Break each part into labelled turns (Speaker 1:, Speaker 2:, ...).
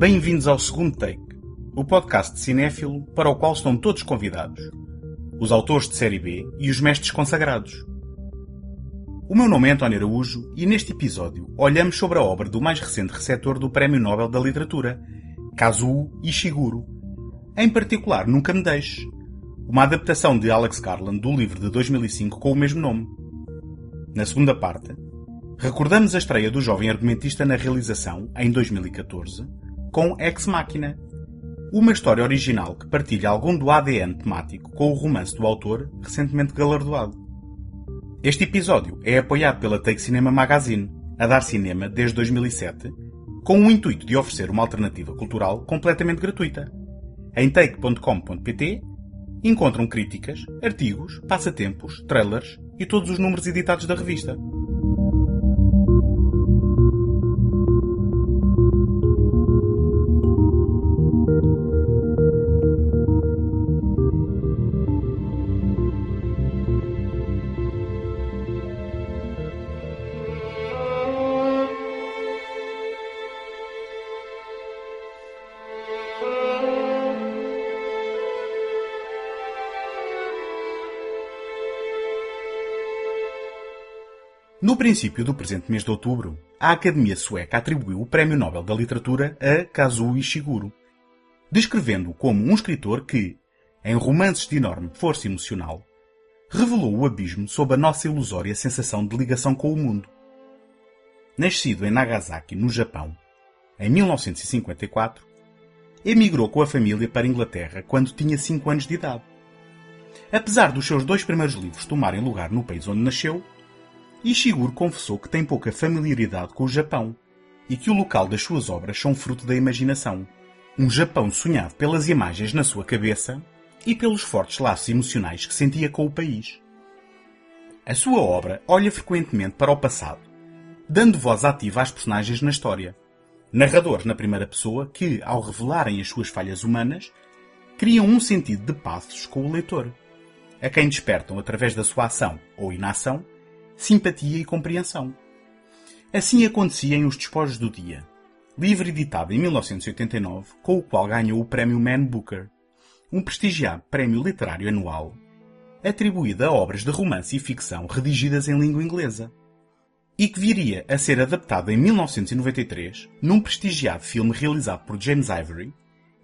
Speaker 1: Bem-vindos ao segundo take, o podcast de cinéfilo para o qual estão todos convidados. Os autores de série B e os mestres consagrados. O meu nome é António Araújo e neste episódio olhamos sobre a obra do mais recente receptor do Prémio Nobel da Literatura, Kazuo Ishiguro. Em particular, Nunca Me Deixe, uma adaptação de Alex Garland do livro de 2005 com o mesmo nome. Na segunda parte, recordamos a estreia do jovem argumentista na realização, em 2014, com Ex Machina, uma história original que partilha algum do ADN temático com o romance do autor recentemente galardoado. Este episódio é apoiado pela Take Cinema Magazine, a dar cinema desde 2007, com o intuito de oferecer uma alternativa cultural completamente gratuita. Em take.com.pt encontram críticas, artigos, passatempos, trailers e todos os números editados da revista. Princípio do presente mês de outubro, a Academia Sueca atribuiu o Prémio Nobel da Literatura a Kazuo Ishiguro, descrevendo-o como um escritor que, em romances de enorme força emocional, revelou o abismo sob a nossa ilusória sensação de ligação com o mundo. Nascido em Nagasaki, no Japão, em 1954, emigrou com a família para a Inglaterra quando tinha 5 anos de idade. Apesar dos seus dois primeiros livros tomarem lugar no país onde nasceu, Ishiguro confessou que tem pouca familiaridade com o Japão e que o local das suas obras são fruto da imaginação. Um Japão sonhado pelas imagens na sua cabeça e pelos fortes laços emocionais que sentia com o país. A sua obra olha frequentemente para o passado, dando voz ativa às personagens na história. Narradores na primeira pessoa que, ao revelarem as suas falhas humanas, criam um sentido de passos com o leitor, a quem despertam através da sua ação ou inação simpatia e compreensão. Assim acontecia em Os Despojos do Dia, livro editado em 1989, com o qual ganhou o Prémio Man Booker, um prestigiado prémio literário anual, atribuído a obras de romance e ficção redigidas em língua inglesa, e que viria a ser adaptado em 1993 num prestigiado filme realizado por James Ivory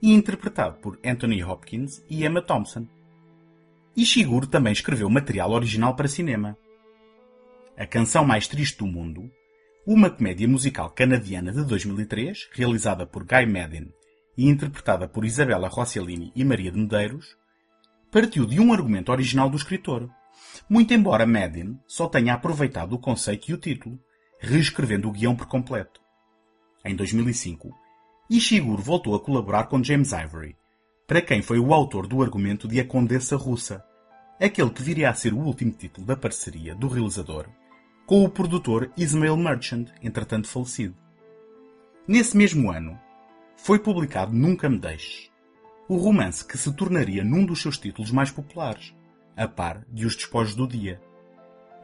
Speaker 1: e interpretado por Anthony Hopkins e Emma Thompson. Ishiguro também escreveu material original para cinema, a Canção Mais Triste do Mundo, uma comédia musical canadiana de 2003, realizada por Guy Maddin e interpretada por Isabella Rossellini e Maria de Medeiros, partiu de um argumento original do escritor, muito embora Maddin só tenha aproveitado o conceito e o título, reescrevendo o guião por completo. Em 2005, Ishiguro voltou a colaborar com James Ivory, para quem foi o autor do argumento de A Condessa Russa, aquele que viria a ser o último título da parceria do realizador com o produtor Ismail Merchant, entretanto falecido. Nesse mesmo ano, foi publicado Nunca Me Deixes, o romance que se tornaria num dos seus títulos mais populares, a par de Os Despojos do Dia,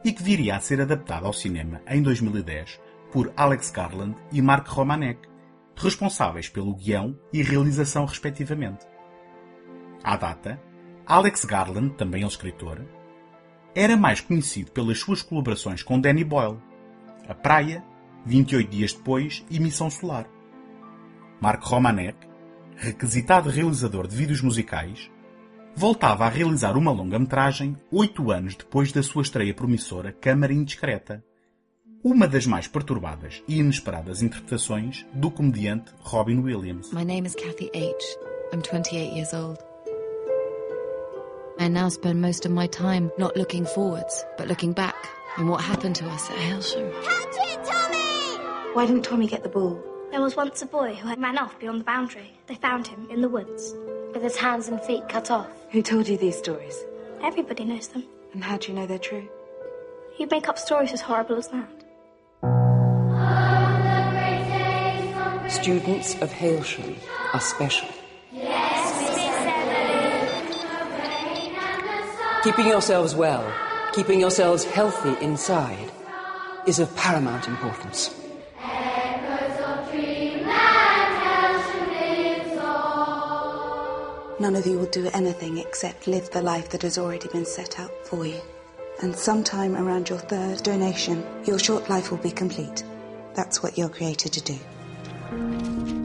Speaker 1: e que viria a ser adaptado ao cinema em 2010 por Alex Garland e Mark Romanek, responsáveis pelo guião e realização respectivamente. À data, Alex Garland, também ele escritor, era mais conhecido pelas suas colaborações com Danny Boyle, A Praia, 28 dias depois e Missão Solar. Mark Romanek, requisitado realizador de vídeos musicais, voltava a realizar uma longa-metragem oito anos depois da sua estreia promissora Câmara Indiscreta, uma das mais perturbadas e inesperadas interpretações do comediante Robin Williams.
Speaker 2: My name is Kathy H. I'm 28 years old. I now spend most of my time not looking forwards, but looking back on what happened to us at Hailsham.
Speaker 3: Catch it, Tommy!
Speaker 4: Why didn't Tommy get the ball?
Speaker 3: There was once a boy who had ran off beyond the boundary. They found him in the woods, with his hands and feet cut off.
Speaker 4: Who told you these stories?
Speaker 3: Everybody knows them.
Speaker 4: And how do you know they're true?
Speaker 3: You'd make up stories as horrible as that.
Speaker 5: Students of Hailsham are special. Keeping yourselves well, keeping yourselves healthy inside, is of paramount importance.
Speaker 4: None of you will do anything except live the life that has already been set out for you. And sometime around your third donation, your short life will be complete. That's what you're created to do.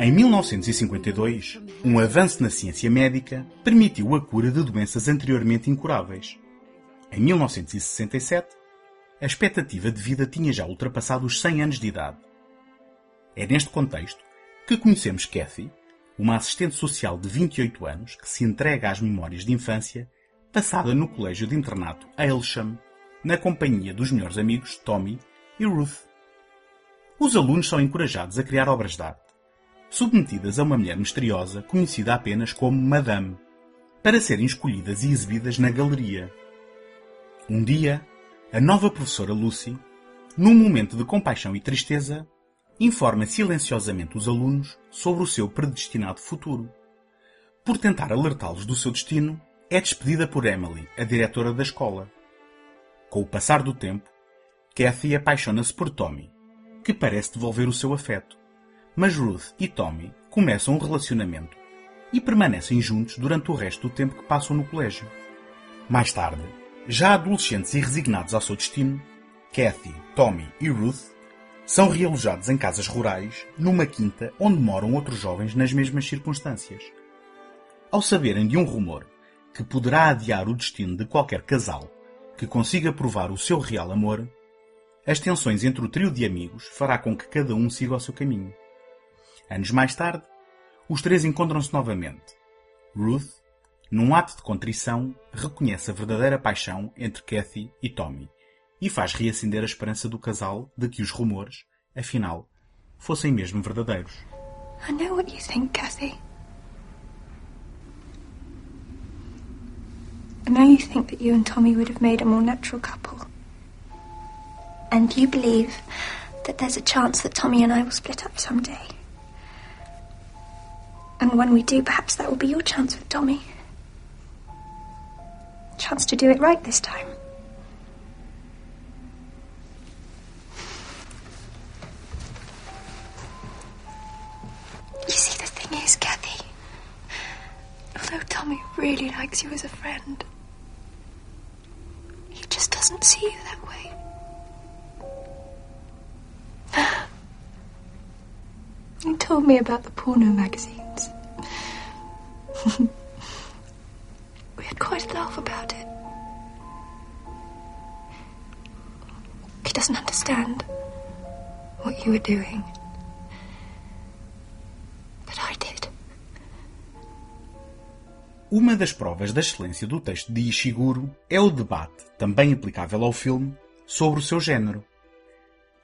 Speaker 1: Em 1952, um avanço na ciência médica permitiu a cura de doenças anteriormente incuráveis. Em 1967, a expectativa de vida tinha já ultrapassado os 100 anos de idade. É neste contexto que conhecemos Kathy, uma assistente social de 28 anos que se entrega às memórias de infância passada no colégio de internato Aylsham, na companhia dos melhores amigos Tommy e Ruth. Os alunos são encorajados a criar obras de arte, submetidas a uma mulher misteriosa conhecida apenas como Madame, para serem escolhidas e exibidas na galeria. Um dia, a nova professora Lucy, num momento de compaixão e tristeza, informa silenciosamente os alunos sobre o seu predestinado futuro. Por tentar alertá-los do seu destino, é despedida por Emily, a diretora da escola. Com o passar do tempo, Kathy apaixona-se por Tommy, que parece devolver o seu afeto. Mas Ruth e Tommy começam um relacionamento e permanecem juntos durante o resto do tempo que passam no colégio. Mais tarde, já adolescentes e resignados ao seu destino, Kathy, Tommy e Ruth são realojados em casas rurais, numa quinta onde moram outros jovens nas mesmas circunstâncias. Ao saberem de um rumor que poderá adiar o destino de qualquer casal que consiga provar o seu real amor, as tensões entre o trio de amigos fará com que cada um siga o seu caminho. Anos mais tarde, os três encontram-se novamente. Ruth, num ato de contrição, reconhece a verdadeira paixão entre Kathy e Tommy e faz reacender a esperança do casal de que os rumores, afinal, fossem mesmo verdadeiros.
Speaker 3: I know what you think, Kathy. I know you think that you and Tommy would have made a more natural couple. And you believe that there's a chance that Tommy and I will split up someday. And when we do, perhaps that will be your chance with Tommy. Chance to do it right this time. You see, the thing is, Kathy, although Tommy really likes you as a friend, he just doesn't see you that way. He told me about the porno magazines. we had quite a laugh about it. He doesn't understand what you were doing. But I did.
Speaker 1: Uma das provas da excelência do texto de Ishiguro é o debate, também aplicável ao filme, sobre o seu género.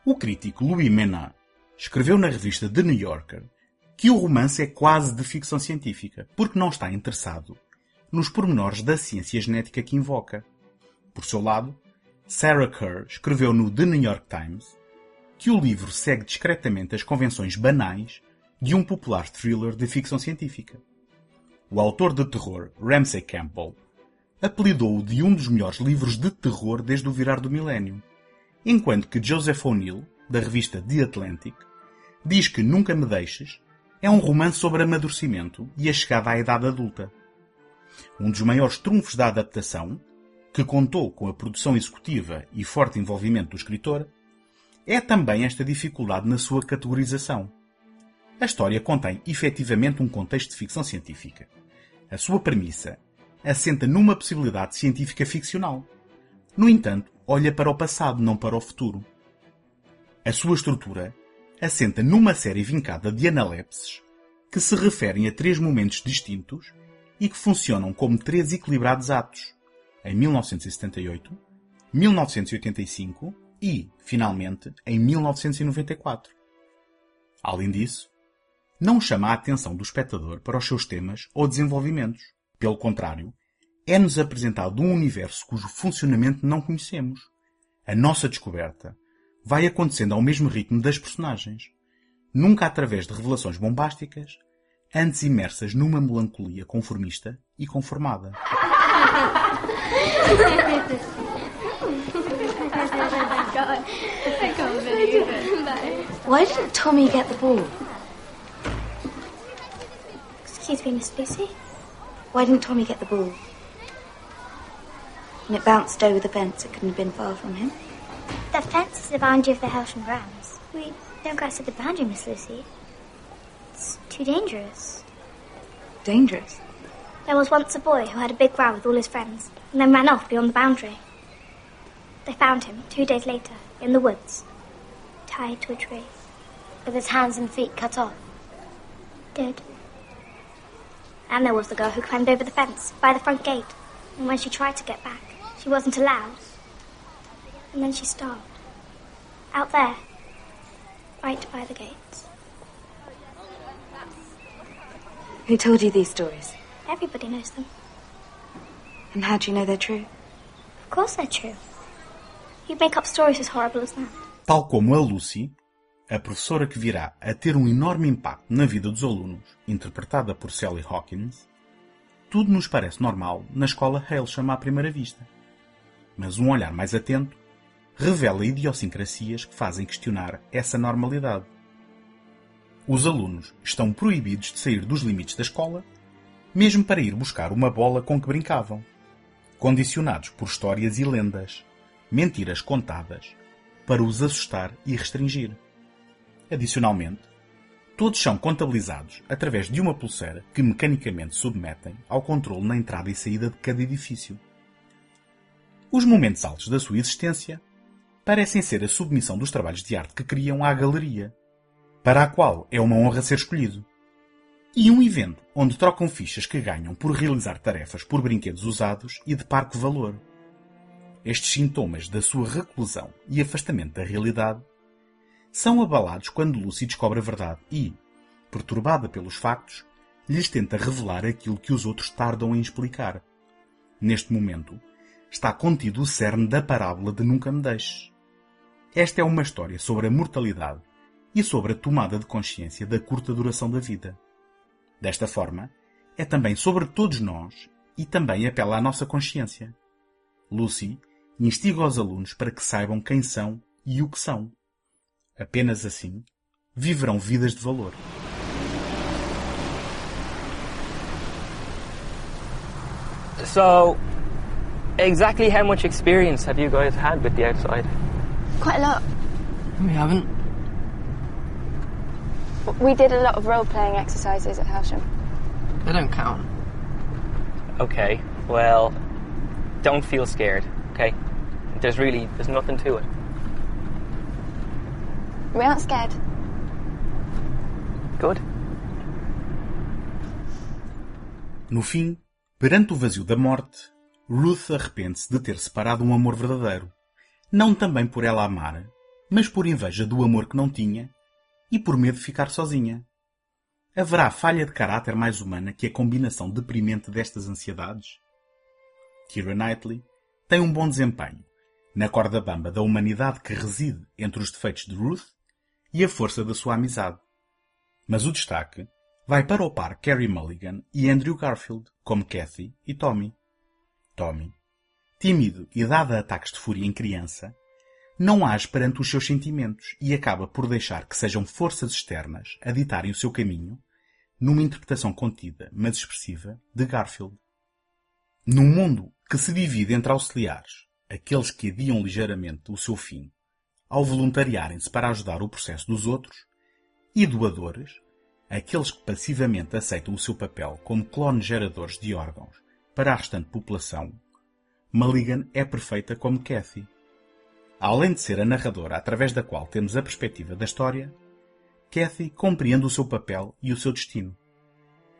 Speaker 1: O crítico Louis Menard escreveu na revista The New Yorker que o romance é quase de ficção científica, porque não está interessado nos pormenores da ciência genética que invoca. Por seu lado, Sarah Kerr escreveu no The New York Times que o livro segue discretamente as convenções banais de um popular thriller de ficção científica. O autor de terror, Ramsey Campbell, apelidou-o de um dos melhores livros de terror desde o virar do milénio, enquanto que Joseph O'Neill, da revista The Atlantic, diz que Nunca Me Deixes é um romance sobre amadurecimento e a chegada à idade adulta. Um dos maiores trunfos da adaptação, que contou com a produção executiva e forte envolvimento do escritor, é também esta dificuldade na sua categorização. A história contém efetivamente um contexto de ficção científica. A sua premissa assenta numa possibilidade científica ficcional. No entanto, olha para o passado, não para o futuro. A sua estrutura assenta numa série vincada de analepses que se referem a três momentos distintos e que funcionam como três equilibrados atos, em 1978, 1985 e, finalmente, em 1994. Além disso, não chama a atenção do espectador para os seus temas ou desenvolvimentos. Pelo contrário, é-nos apresentado um universo cujo funcionamento não conhecemos. A nossa descoberta vai acontecendo ao mesmo ritmo das personagens, nunca através de revelações bombásticas, antes imersas numa melancolia conformista e conformada.
Speaker 3: Why didn't Tommy get the ball? Excuse me, Miss Lucy.
Speaker 4: Why didn't Tommy get the ball? When it bounced over the fence, it couldn't have been far from him.
Speaker 3: The fence is the boundary of the Helsham grounds. We don't go outside the boundary, Miss Lucy. It's too dangerous.
Speaker 4: Dangerous.
Speaker 3: There was once a boy who had a big row with all his friends and then ran off beyond the boundary. They found him two days later in the woods, tied to a tree.
Speaker 2: With his hands and feet cut off.
Speaker 3: Dead. And there was the girl who climbed over the fence by the front gate. And when she tried to get back, she wasn't allowed. And then she starved. Out there. Right by the gates.
Speaker 4: Who told you these stories?
Speaker 3: Everybody knows them.
Speaker 4: And how do you know they're true?
Speaker 3: Of course they're true. You'd make up stories as horrible as that.
Speaker 1: Tal como a Lucy, a professora que virá a ter um enorme impacto na vida dos alunos, interpretada por Sally Hawkins, tudo nos parece normal na escola Hailsham à primeira vista. Mas um olhar mais atento revela idiosincrasias que fazem questionar essa normalidade. Os alunos estão proibidos de sair dos limites da escola, mesmo para ir buscar uma bola com que brincavam, condicionados por histórias e lendas, mentiras contadas, para os assustar e restringir. Adicionalmente, todos são contabilizados através de uma pulseira que mecanicamente submetem ao controle na entrada e saída de cada edifício. Os momentos altos da sua existência parecem ser a submissão dos trabalhos de arte que criam à galeria, para a qual é uma honra ser escolhido, e um evento onde trocam fichas que ganham por realizar tarefas por brinquedos usados e de parque valor. Estes sintomas da sua reclusão e afastamento da realidade são abalados quando Lucy descobre a verdade e, perturbada pelos factos, lhes tenta revelar aquilo que os outros tardam em explicar. Neste momento, está contido o cerne da parábola de Nunca Me Deixes. Esta é uma história sobre a mortalidade e sobre a tomada de consciência da curta duração da vida. Desta forma, é também sobre todos nós e também apela à nossa consciência. Lucy instiga os alunos para que saibam quem são e o que são. Apenas assim viverão vidas de valor.
Speaker 5: So, exactly how much experience have you guys had with the outside?
Speaker 2: Quite a lot.
Speaker 5: We haven't.
Speaker 2: We did a lot of role playing exercises at Helsham.
Speaker 5: They don't count. Okay, well, don't feel scared, okay? There's really, there's nothing to it.
Speaker 2: We aren't scared.
Speaker 5: Good.
Speaker 1: No fim, perante o vazio da morte, Ruth arrepende-se de ter separado um amor verdadeiro. Não também por ela amar, mas por inveja do amor que não tinha e por medo de ficar sozinha. Haverá falha de caráter mais humana que a combinação deprimente destas ansiedades? Keira Knightley tem um bom desempenho na corda bamba da humanidade que reside entre os defeitos de Ruth e a força da sua amizade. Mas o destaque vai para o par Carrie Mulligan e Andrew Garfield, como Kathy e Tommy. Tommy, tímido e dado a ataques de fúria em criança, não age perante os seus sentimentos e acaba por deixar que sejam forças externas a ditarem o seu caminho, numa interpretação contida, mas expressiva, de Garfield. Num mundo que se divide entre auxiliares, aqueles que adiam ligeiramente o seu fim, ao voluntariarem-se para ajudar o processo dos outros, e doadores, aqueles que passivamente aceitam o seu papel como clones geradores de órgãos para a restante população, Mulligan é perfeita como Kathy. Além de ser a narradora através da qual temos a perspectiva da história, Kathy compreende o seu papel e o seu destino.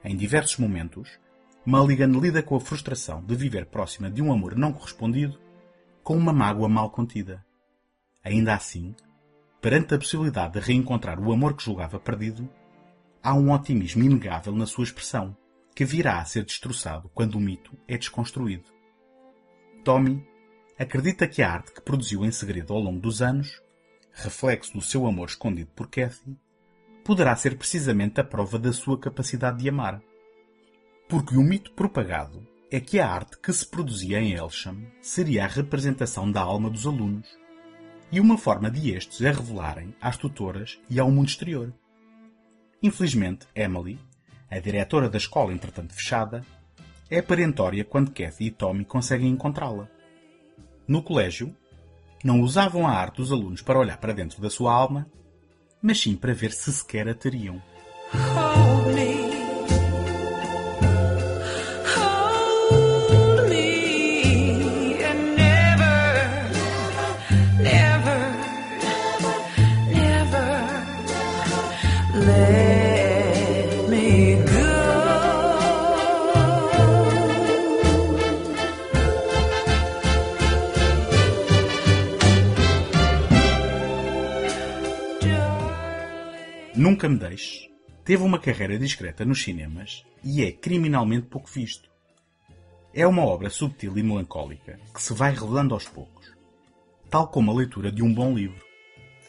Speaker 1: Em diversos momentos, Mulligan lida com a frustração de viver próxima de um amor não correspondido com uma mágoa mal contida. Ainda assim, perante a possibilidade de reencontrar o amor que julgava perdido, há um otimismo inegável na sua expressão, que virá a ser destroçado quando o mito é desconstruído. Tommy acredita que a arte que produziu em segredo ao longo dos anos, reflexo do seu amor escondido por Kathy, poderá ser precisamente a prova da sua capacidade de amar. Porque o mito propagado é que a arte que se produzia em Elsham seria a representação da alma dos alunos e uma forma de estes a revelarem às tutoras e ao mundo exterior. Infelizmente, Emily, a diretora da escola entretanto fechada, é perentória quando Kathy e Tommy conseguem encontrá-la. No colégio, não usavam a arte dos alunos para olhar para dentro da sua alma, mas sim para ver se sequer a teriam. Nunca Me Deixes teve uma carreira discreta nos cinemas e é criminalmente pouco visto. É uma obra subtil e melancólica que se vai revelando aos poucos, tal como a leitura de um bom livro.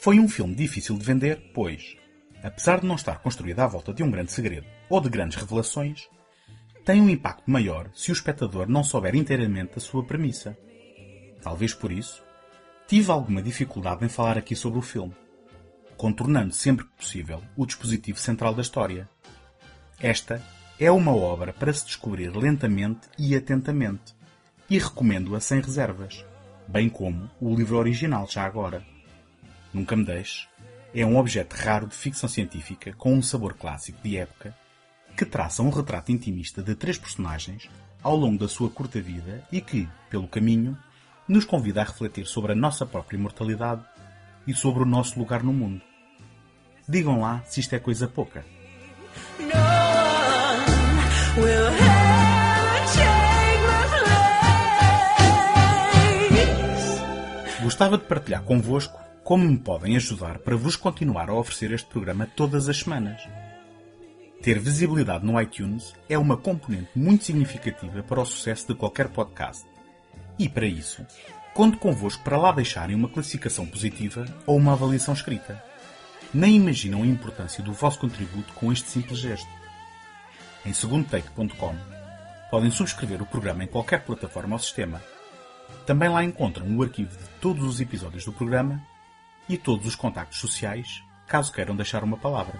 Speaker 1: Foi um filme difícil de vender, pois, apesar de não estar construído à volta de um grande segredo ou de grandes revelações, tem um impacto maior se o espectador não souber inteiramente a sua premissa. Talvez por isso, tive alguma dificuldade em falar aqui sobre o filme contornando sempre que possível o dispositivo central da história. Esta é uma obra para se descobrir lentamente e atentamente, e recomendo-a sem reservas, bem como o livro original já agora. Nunca me deixe é um objeto raro de ficção científica com um sabor clássico de época que traça um retrato intimista de três personagens ao longo da sua curta vida e que, pelo caminho, nos convida a refletir sobre a nossa própria imortalidade e sobre o nosso lugar no mundo. Digam lá se isto é coisa pouca. Gostava de partilhar convosco como me podem ajudar para vos continuar a oferecer este programa todas as semanas. Ter visibilidade no iTunes é uma componente muito significativa para o sucesso de qualquer podcast. E para isso, conto convosco para lá deixarem uma classificação positiva ou uma avaliação escrita. Nem imaginam a importância do vosso contributo com este simples gesto. Em segundotake.com podem subscrever o programa em qualquer plataforma ou sistema. Também lá encontram o arquivo de todos os episódios do programa e todos os contactos sociais, caso queiram deixar uma palavra.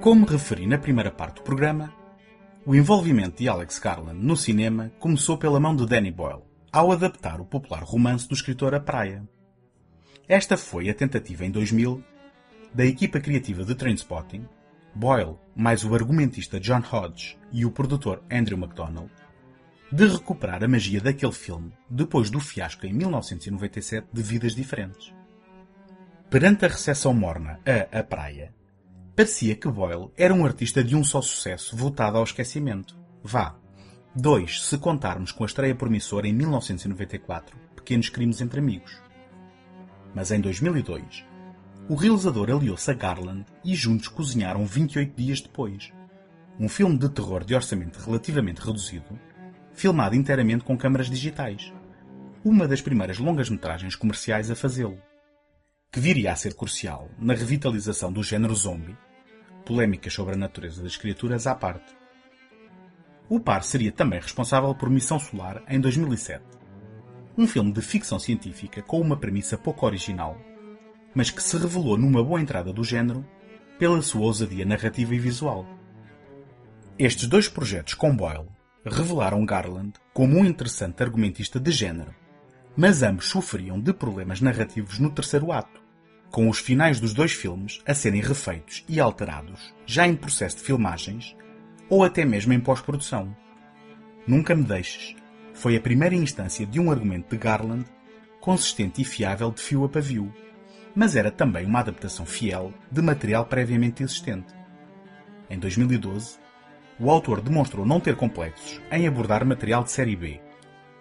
Speaker 1: Como referi na primeira parte do programa, o envolvimento de Alex Garland no cinema começou pela mão de Danny Boyle, ao adaptar o popular romance do escritor A Praia. Esta foi a tentativa em 2000 da equipa criativa de Trainspotting, Boyle, mais o argumentista John Hodge e o produtor Andrew MacDonald, de recuperar a magia daquele filme depois do fiasco em 1997 de Vidas Diferentes. Perante a recepção morna a A Praia, parecia que Boyle era um artista de um só sucesso voltado ao esquecimento. Vá. Dois, se contarmos com a estreia promissora em 1994, Pequenos Crimes entre Amigos. Mas em 2002, o realizador aliou-se a Garland e juntos cozinharam 28 dias depois. Um filme de terror de orçamento relativamente reduzido, filmado inteiramente com câmaras digitais. Uma das primeiras longas-metragens comerciais a fazê-lo. Que viria a ser crucial na revitalização do género zombie, polémicas sobre a natureza das criaturas à parte. O par seria também responsável por Missão Solar em 2007. Um filme de ficção científica com uma premissa pouco original, mas que se revelou numa boa entrada do género pela sua ousadia narrativa e visual. Estes dois projetos com Boyle revelaram Garland como um interessante argumentista de género, mas ambos sofriam de problemas narrativos no terceiro ato, com os finais dos dois filmes a serem refeitos e alterados já em processo de filmagens ou até mesmo em pós-produção. Nunca Me Deixes foi a primeira instância de um argumento de Garland consistente e fiável de fio a pavio, mas era também uma adaptação fiel de material previamente existente. Em 2012, o autor demonstrou não ter complexos em abordar material de série B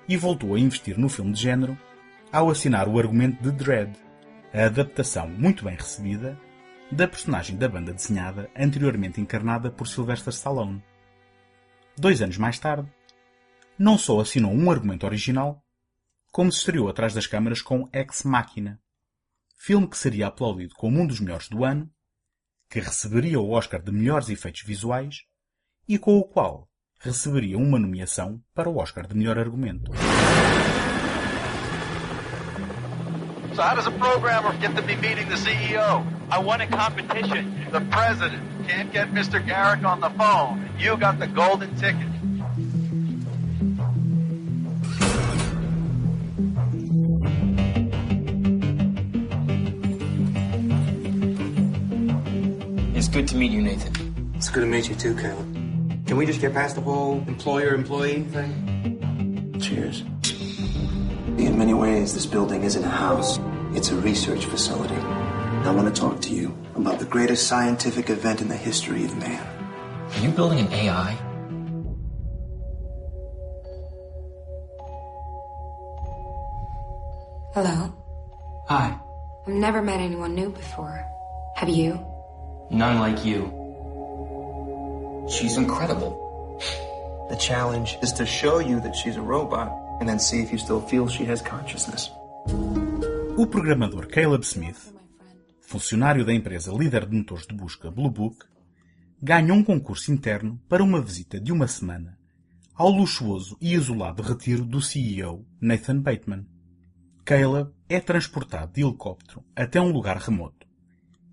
Speaker 1: e voltou a investir no filme de género ao assinar o argumento de Dread, a adaptação muito bem recebida da personagem da banda desenhada anteriormente encarnada por Sylvester Stallone. Dois anos mais tarde, não só assinou um argumento original, como se estreou atrás das câmaras com Ex Machina, filme que seria aplaudido como um dos melhores do ano, que receberia o Oscar de melhores efeitos visuais e com o qual receberia uma nomeação para o Oscar de melhor argumento.
Speaker 6: So how does a programmer get to be meeting the CEO? I won a competition. The president can't get Mr. Garrick on the phone. You got the golden ticket.
Speaker 7: It's good to meet you, Nathan.
Speaker 8: It's good to meet you too, Caleb. Can we just get past the whole employer-employee thing?
Speaker 9: Cheers. In many ways, this building isn't a house. It's a research facility. I want to talk to you about the greatest scientific event in the history of man.
Speaker 7: Are you building an AI?
Speaker 10: Hello.
Speaker 7: Hi.
Speaker 10: I've never met anyone new before. Have you?
Speaker 7: None like you. She's incredible.
Speaker 9: The challenge is to show you that she's a robot and then see if you still feel she has consciousness.
Speaker 1: O programador Caleb Smith, funcionário da empresa líder de motores de busca Blue Book, ganha um concurso interno para uma visita de uma semana ao luxuoso e isolado retiro do CEO Nathan Bateman. Caleb é transportado de helicóptero até um lugar remoto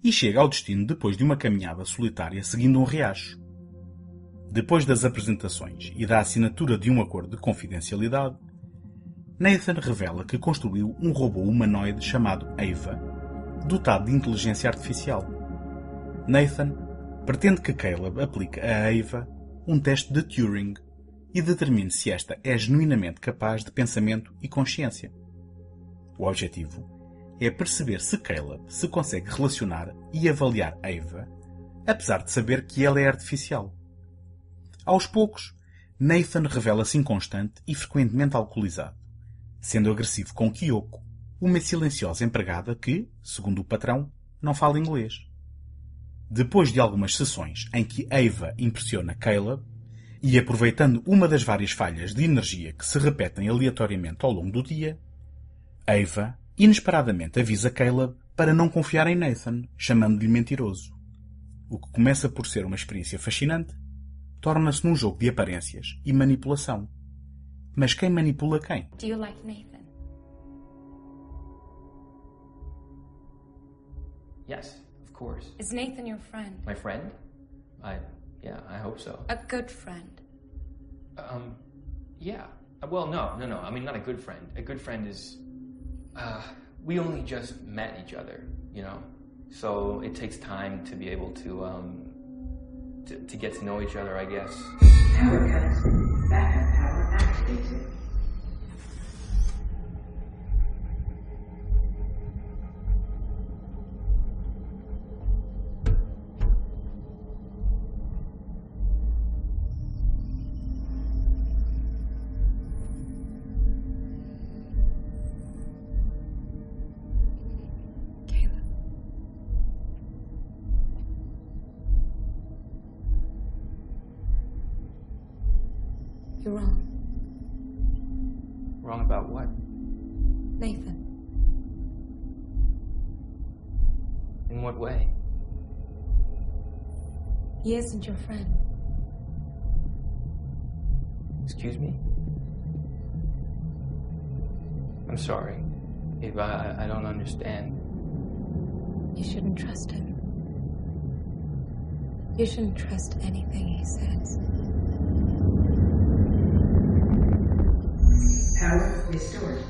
Speaker 1: e chega ao destino depois de uma caminhada solitária seguindo um riacho. Depois das apresentações e da assinatura de um acordo de confidencialidade, Nathan revela que construiu um robô humanoide chamado Ava, dotado de inteligência artificial. Nathan pretende que Caleb aplique a Ava um teste de Turing e determine se esta é genuinamente capaz de pensamento e consciência. O objetivo é perceber se Caleb se consegue relacionar e avaliar Ava, apesar de saber que ela é artificial. Aos poucos, Nathan revela-se inconstante e frequentemente alcoolizado, sendo agressivo com Kyoko, uma silenciosa empregada que, segundo o patrão, não fala inglês. Depois de algumas sessões em que Ava impressiona Caleb, e aproveitando uma das várias falhas de energia que se repetem aleatoriamente ao longo do dia, Ava inesperadamente avisa Caleb para não confiar em Nathan, chamando-lhe mentiroso. O que começa por ser uma experiência fascinante, torna-se num jogo de aparências e manipulação. Mas quem manipula quem?
Speaker 10: Do you like Nathan?
Speaker 5: Yes, of course.
Speaker 10: Is Nathan your friend?
Speaker 5: My friend? I, yeah, I hope so.
Speaker 10: A good friend.
Speaker 5: Um, yeah. Uh, Well, no, no, no. I mean, not a good friend. A good friend is, uh, we only just met each other, you know? So it takes time to be able to, um, to, to get to know each other, I guess.
Speaker 11: Power power activated.
Speaker 10: You're wrong.
Speaker 5: Wrong about what?
Speaker 10: Nathan.
Speaker 5: In what way?
Speaker 10: He isn't your friend.
Speaker 5: Excuse me? I'm sorry. Ava, I, I don't understand.
Speaker 10: You shouldn't trust him. You shouldn't trust anything he says.
Speaker 11: Power restored.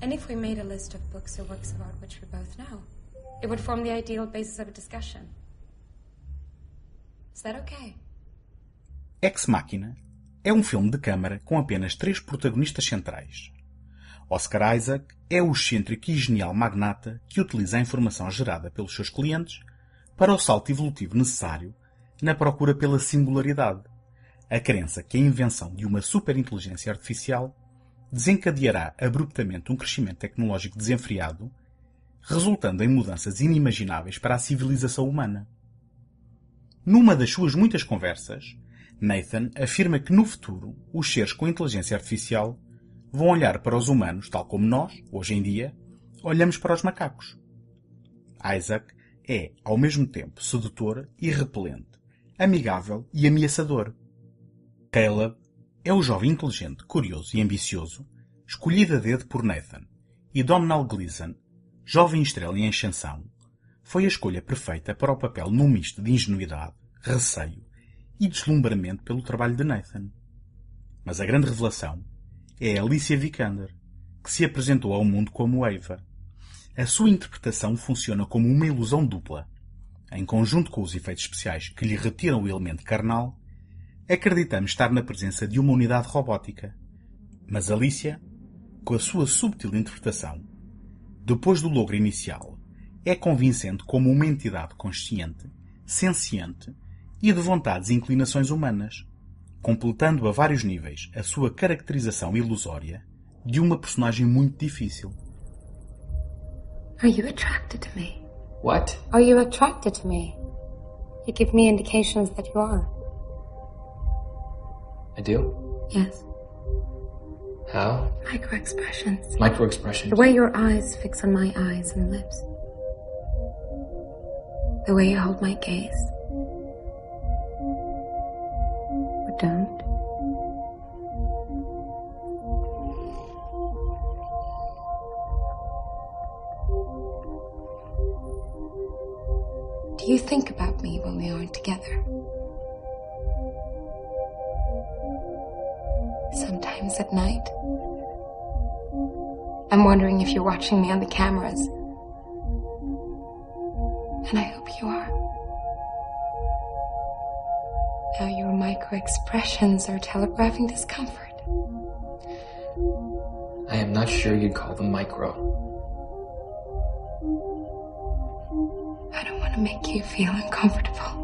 Speaker 10: And if we made a list of books or works of art which we both know, it would form the ideal basis of a discussion. Is that okay?
Speaker 1: Ex Machina é um filme de câmara com apenas três protagonistas centrais. Oscar Isaac é o excêntrico e genial magnata que utiliza a informação gerada pelos seus clientes para o salto evolutivo necessário na procura pela singularidade, a crença que a invenção de uma superinteligência artificial desencadeará abruptamente um crescimento tecnológico desenfreado, resultando em mudanças inimagináveis para a civilização humana. Numa das suas muitas conversas, Nathan afirma que no futuro os seres com inteligência artificial vão olhar para os humanos tal como nós, hoje em dia, olhamos para os macacos. Isaac é, ao mesmo tempo, sedutor e repelente, amigável e ameaçador. Caleb é o jovem inteligente, curioso e ambicioso, escolhido a dedo por Nathan, e Domhnall Gleeson, jovem estrela em ascensão, foi a escolha perfeita para o papel num misto de ingenuidade, receio e deslumbramento pelo trabalho de Nathan. Mas a grande revelação é Alicia Vikander, que se apresentou ao mundo como Eva. A sua interpretação funciona como uma ilusão dupla. Em conjunto com os efeitos especiais que lhe retiram o elemento carnal, acreditamos estar na presença de uma unidade robótica. Mas Alicia, com a sua subtil interpretação, depois do logro inicial, é convincente como uma entidade consciente, senciente e de vontades e inclinações humanas, completando a vários níveis a sua caracterização ilusória de uma personagem muito difícil.
Speaker 10: Are you attracted to me?
Speaker 7: What?
Speaker 10: Are you attracted to me? You give me indications that you are.
Speaker 7: I do?
Speaker 10: Yes.
Speaker 7: How?
Speaker 10: Micro expressions.
Speaker 7: Micro expressions.
Speaker 10: The way your eyes fix on my eyes and lips. The way you hold my gaze. Or don't. Do you think about me when we aren't together? Sometimes at night. I'm wondering if you're watching me on the cameras. And I hope you are. Now your micro expressions are telegraphing discomfort.
Speaker 7: I am not sure you'd call them micro.
Speaker 10: I don't want to make you feel uncomfortable.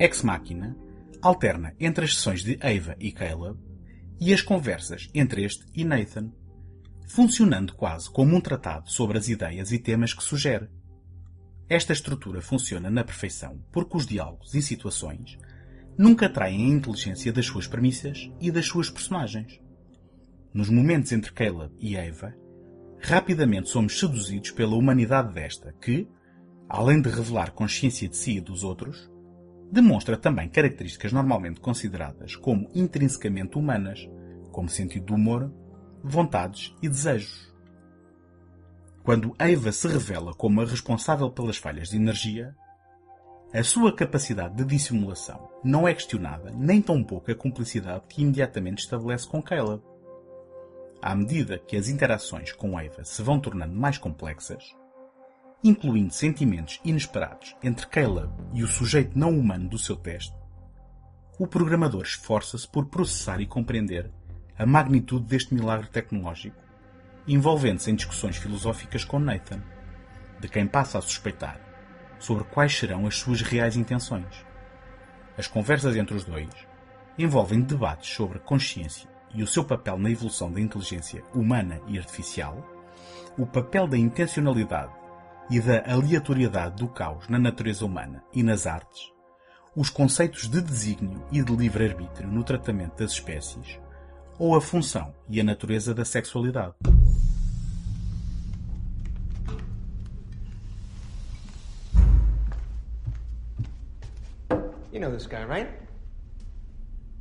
Speaker 1: Ex Machina alterna entre as sessões de Ava e Caleb e as conversas entre este e Nathan, funcionando quase como um tratado sobre as ideias e temas que sugere. Esta estrutura funciona na perfeição porque os diálogos e situações nunca traem a inteligência das suas premissas e das suas personagens. Nos momentos entre Caleb e Ava, rapidamente somos seduzidos pela humanidade desta, que, além de revelar consciência de si e dos outros, demonstra também características normalmente consideradas como intrinsecamente humanas, como sentido de humor, vontades e desejos. Quando Eva se revela como a responsável pelas falhas de energia, a sua capacidade de dissimulação não é questionada, nem tão pouco a cumplicidade que imediatamente estabelece com Caleb. À medida que as interações com Eva se vão tornando mais complexas, incluindo sentimentos inesperados entre Caleb e o sujeito não humano do seu teste, o programador esforça-se por processar e compreender a magnitude deste milagre tecnológico, envolvendo-se em discussões filosóficas com Nathan, de quem passa a suspeitar sobre quais serão as suas reais intenções. As conversas entre os dois envolvem debates sobre consciência e o seu papel na evolução da inteligência humana e artificial, o papel da intencionalidade e da aleatoriedade do caos na natureza humana e nas artes, os conceitos de desígnio e de livre-arbítrio no tratamento das espécies, ou a função e a natureza da sexualidade.
Speaker 8: You know this guy, right?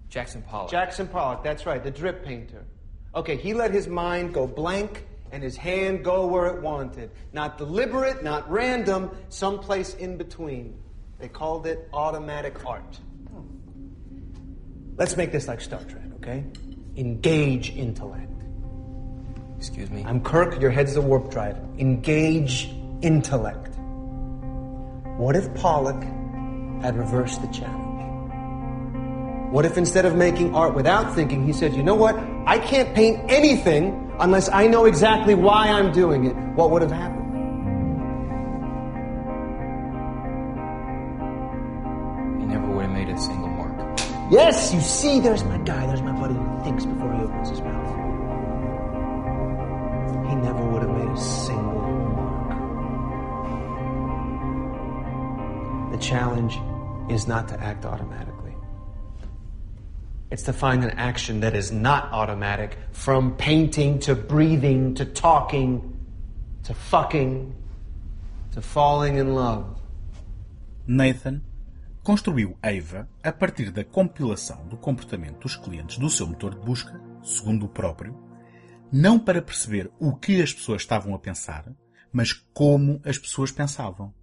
Speaker 7: Jackson Pollock.
Speaker 8: Jackson Pollock, that's right, the drip painter. Okay, he let his mind go blank and his hand go where it wanted. Not deliberate, not random, someplace in between. They called it automatic art. Let's make this like Star Trek, okay? Engage intellect.
Speaker 7: Excuse me?
Speaker 8: I'm Kirk, your head's the warp drive. Engage intellect. What if Pollock had reversed the challenge? What if instead of making art without thinking, he said, you know what? I can't paint anything unless I know exactly why I'm doing it. What would have happened?
Speaker 7: He never would have made a single mark.
Speaker 8: Yes, you see, there's my guy, there's my buddy who thinks before he opens his mouth. He never would have made a single mark. The challenge is not to act automatically. It's to find an action that is not automatic, from painting to breathing to talking to fucking to falling in love.
Speaker 1: Nathan construiu Ava a partir da compilação do comportamento dos clientes do seu motor de busca, segundo o próprio, não para perceber o que as pessoas estavam a pensar, mas como as pessoas pensavam.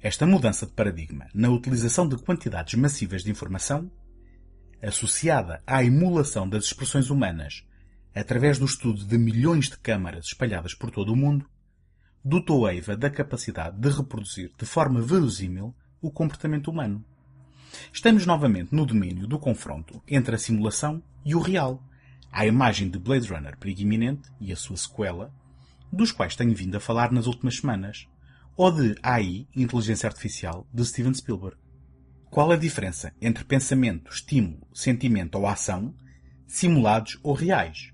Speaker 1: Esta mudança de paradigma na utilização de quantidades massivas de informação, associada à emulação das expressões humanas através do estudo de milhões de câmaras espalhadas por todo o mundo, dotou Eva da capacidade de reproduzir de forma verosímil o comportamento humano. Estamos novamente no domínio do confronto entre a simulação e o real, à imagem de Blade Runner Perigo Iminente e a sua sequela, dos quais tenho vindo a falar nas últimas semanas, ou de AI, Inteligência Artificial, de Steven Spielberg. Qual a diferença entre pensamento, estímulo, sentimento ou ação, simulados ou reais?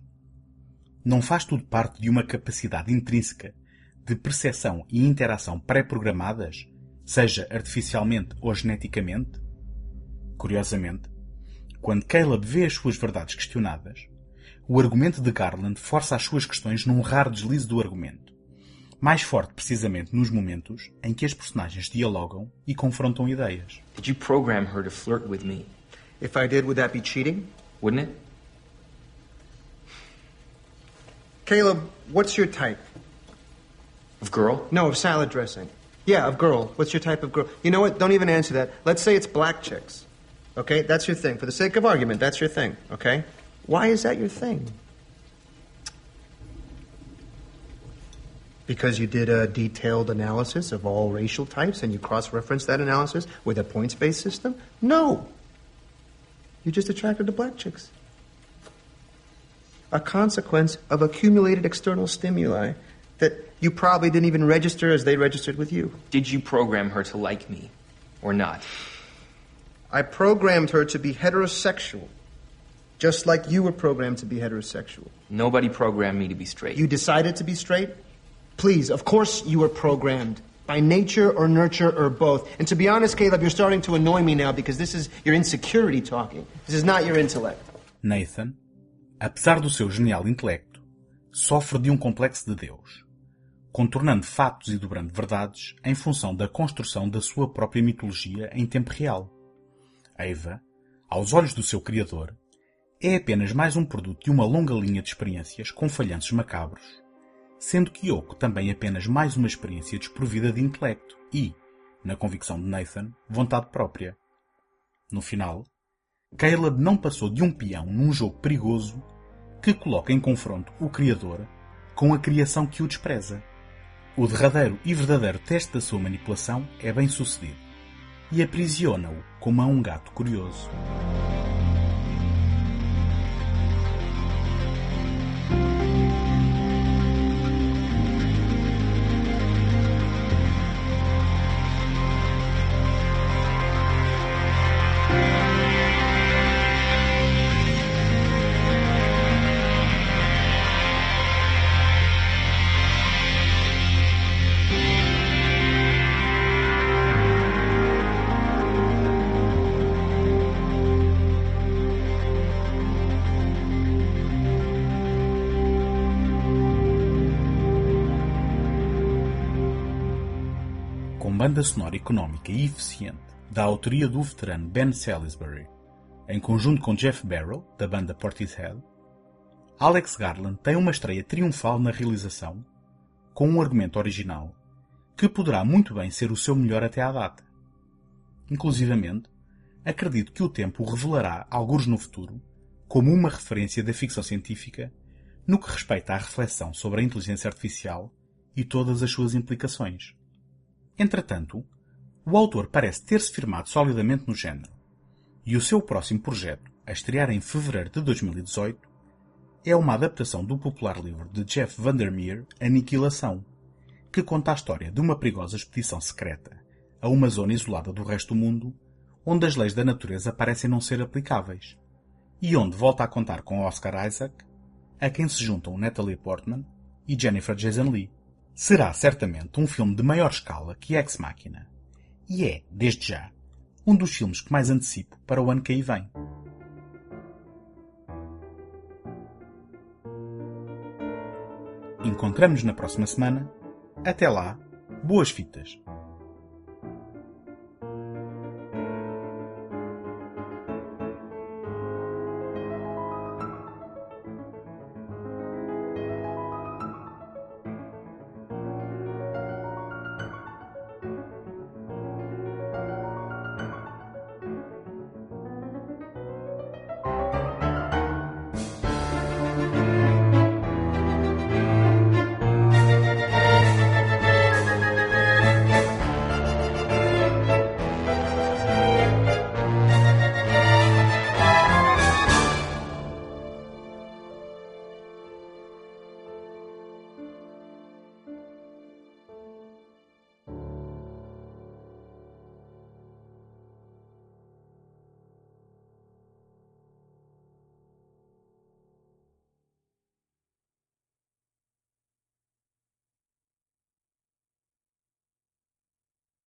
Speaker 1: Não faz tudo parte de uma capacidade intrínseca de percepção e interação pré-programadas, seja artificialmente ou geneticamente? Curiosamente, quando Caleb vê as suas verdades questionadas, o argumento de Garland força as suas questões num raro deslize do argumento mais forte precisamente nos momentos em que as personagens dialogam e confrontam ideias.
Speaker 7: Did you program her to flirt with me?
Speaker 8: If I did, would that be cheating?
Speaker 7: Wouldn't it?
Speaker 8: Caleb, what's your type?
Speaker 7: Of girl?
Speaker 8: No, of salad dressing. Yeah, of girl. What's your type of girl? You know what? Don't even answer that. Let's say it's black chicks. Okay? That's your thing. For the sake of argument, that's your thing. Okay? Why is that your thing? Because you did a detailed analysis of all racial types and you cross referenced that analysis with a points based system? No. You're just attracted the black chicks. A consequence of accumulated external stimuli that you probably didn't even register as they registered with you.
Speaker 7: Did you program her to like me or not?
Speaker 8: I programmed her to be heterosexual, just like you were programmed to be heterosexual.
Speaker 7: Nobody programmed me to be straight.
Speaker 8: You decided to be straight? Please, of course you were programmed. By nature or nurture or both. And to be honest, Caleb, you're starting to annoy me now because this is your insecurity talking. This is not your intellect.
Speaker 1: Nathan, apesar do seu genial intelecto, sofre de um complexo de Deus, contornando fatos e dobrando verdades em função da construção da sua própria mitologia em tempo real. Eva, aos olhos do seu criador, é apenas mais um produto de uma longa linha de experiências com falhanços macabros, sendo que Yoko também apenas mais uma experiência desprovida de intelecto e, na convicção de Nathan, vontade própria. No final, Caleb não passou de um peão num jogo perigoso que coloca em confronto o Criador com a criação que o despreza. O derradeiro e verdadeiro teste da sua manipulação é bem sucedido e aprisiona-o como a um gato curioso. Com banda sonora económica e eficiente da autoria do veterano Ben Salisbury, em conjunto com Jeff Barrow, da banda Portishead, Alex Garland tem uma estreia triunfal na realização, com um argumento original, que poderá muito bem ser o seu melhor até à data. Inclusivamente, acredito que o tempo o revelará, alguns no futuro, como uma referência da ficção científica no que respeita à reflexão sobre a inteligência artificial e todas as suas implicações. Entretanto, o autor parece ter-se firmado solidamente no género, e o seu próximo projeto, a estrear em fevereiro de 2018, é uma adaptação do popular livro de Jeff Vandermeer, Aniquilação, que conta a história de uma perigosa expedição secreta a uma zona isolada do resto do mundo, onde as leis da natureza parecem não ser aplicáveis, e onde volta a contar com Oscar Isaac, a quem se juntam Natalie Portman e Jennifer Jason Leigh será certamente um filme de maior escala que Ex Machina. E é, desde já, um dos filmes que mais antecipo para o ano que aí vem. Encontramos-nos na próxima semana. Até lá, boas fitas!